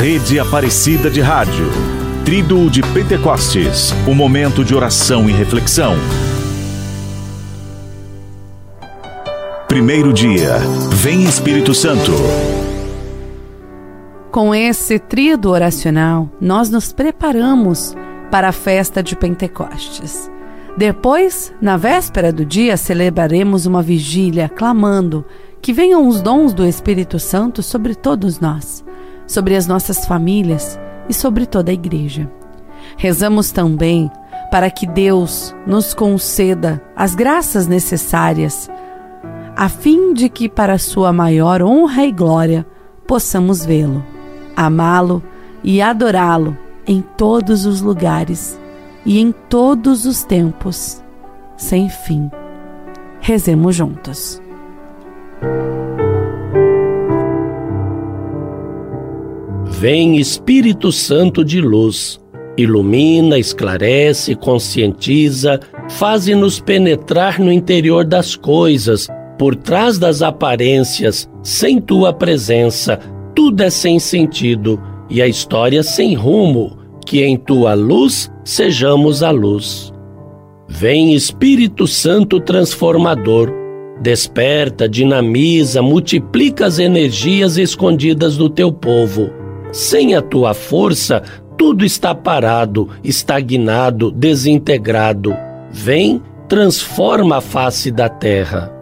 Rede Aparecida de Rádio. Trido de Pentecostes. Um momento de oração e reflexão. Primeiro dia. Vem Espírito Santo. Com esse trido oracional, nós nos preparamos para a festa de Pentecostes. Depois, na véspera do dia, celebraremos uma vigília clamando que venham os dons do Espírito Santo sobre todos nós, sobre as nossas famílias e sobre toda a igreja. Rezamos também para que Deus nos conceda as graças necessárias, a fim de que, para sua maior honra e glória, possamos vê-lo amá-lo e adorá-lo em todos os lugares e em todos os tempos, sem fim. Rezemos juntos. Vem Espírito Santo de luz, ilumina, esclarece, conscientiza, faze-nos penetrar no interior das coisas, por trás das aparências, sem tua presença tudo é sem sentido e a história sem rumo, que em tua luz sejamos a luz. Vem Espírito Santo transformador, desperta, dinamiza, multiplica as energias escondidas do teu povo. Sem a tua força, tudo está parado, estagnado, desintegrado. Vem, transforma a face da terra.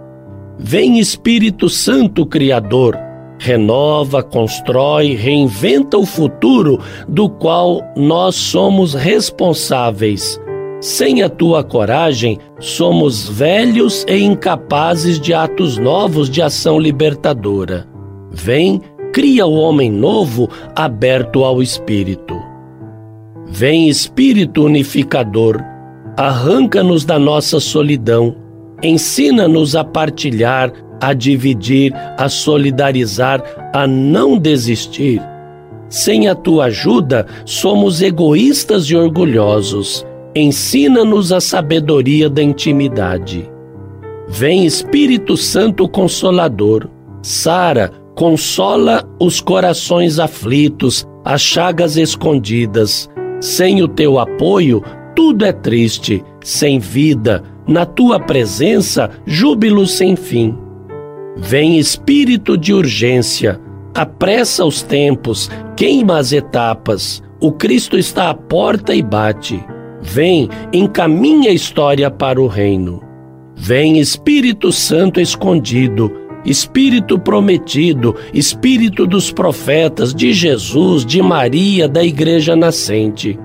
Vem Espírito Santo Criador, renova, constrói, reinventa o futuro do qual nós somos responsáveis. Sem a tua coragem, somos velhos e incapazes de atos novos de ação libertadora. Vem, cria o homem novo, aberto ao Espírito. Vem, Espírito unificador, arranca-nos da nossa solidão, ensina-nos a partilhar, a dividir, a solidarizar, a não desistir. Sem a tua ajuda, somos egoístas e orgulhosos. Ensina-nos a sabedoria da intimidade. Vem Espírito Santo Consolador. Sara, consola os corações aflitos, as chagas escondidas. Sem o teu apoio, tudo é triste, sem vida. Na tua presença, júbilo sem fim. Vem espírito de urgência, apressa os tempos, queima as etapas. O Cristo está à porta e bate. Vem, encaminha a história para o reino. Vem Espírito Santo escondido, Espírito prometido, Espírito dos profetas, de Jesus, de Maria, da Igreja nascente.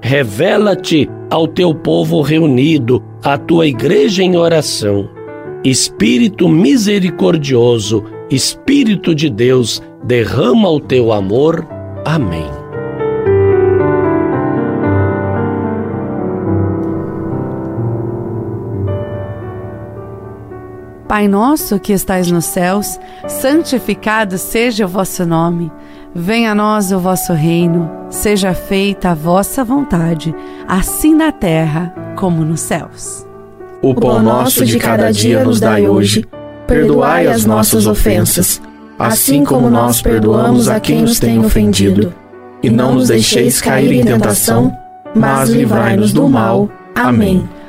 Revela-te ao teu povo reunido, à tua igreja em oração. Espírito misericordioso, Espírito de Deus, derrama o teu amor. Amém. Pai nosso que estais nos céus, santificado seja o vosso nome. Venha a nós o vosso reino, seja feita a vossa vontade, assim na terra como nos céus. O pão nosso de cada dia nos dai hoje. Perdoai as nossas ofensas, assim como nós perdoamos a quem nos tem ofendido. E não nos deixeis cair em tentação, mas livrai-nos do mal. Amém.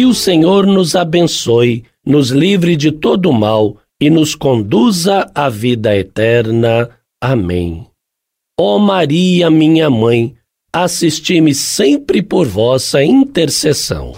Que o Senhor nos abençoe, nos livre de todo mal e nos conduza à vida eterna. Amém. Ó Maria, minha mãe, assisti-me sempre por vossa intercessão.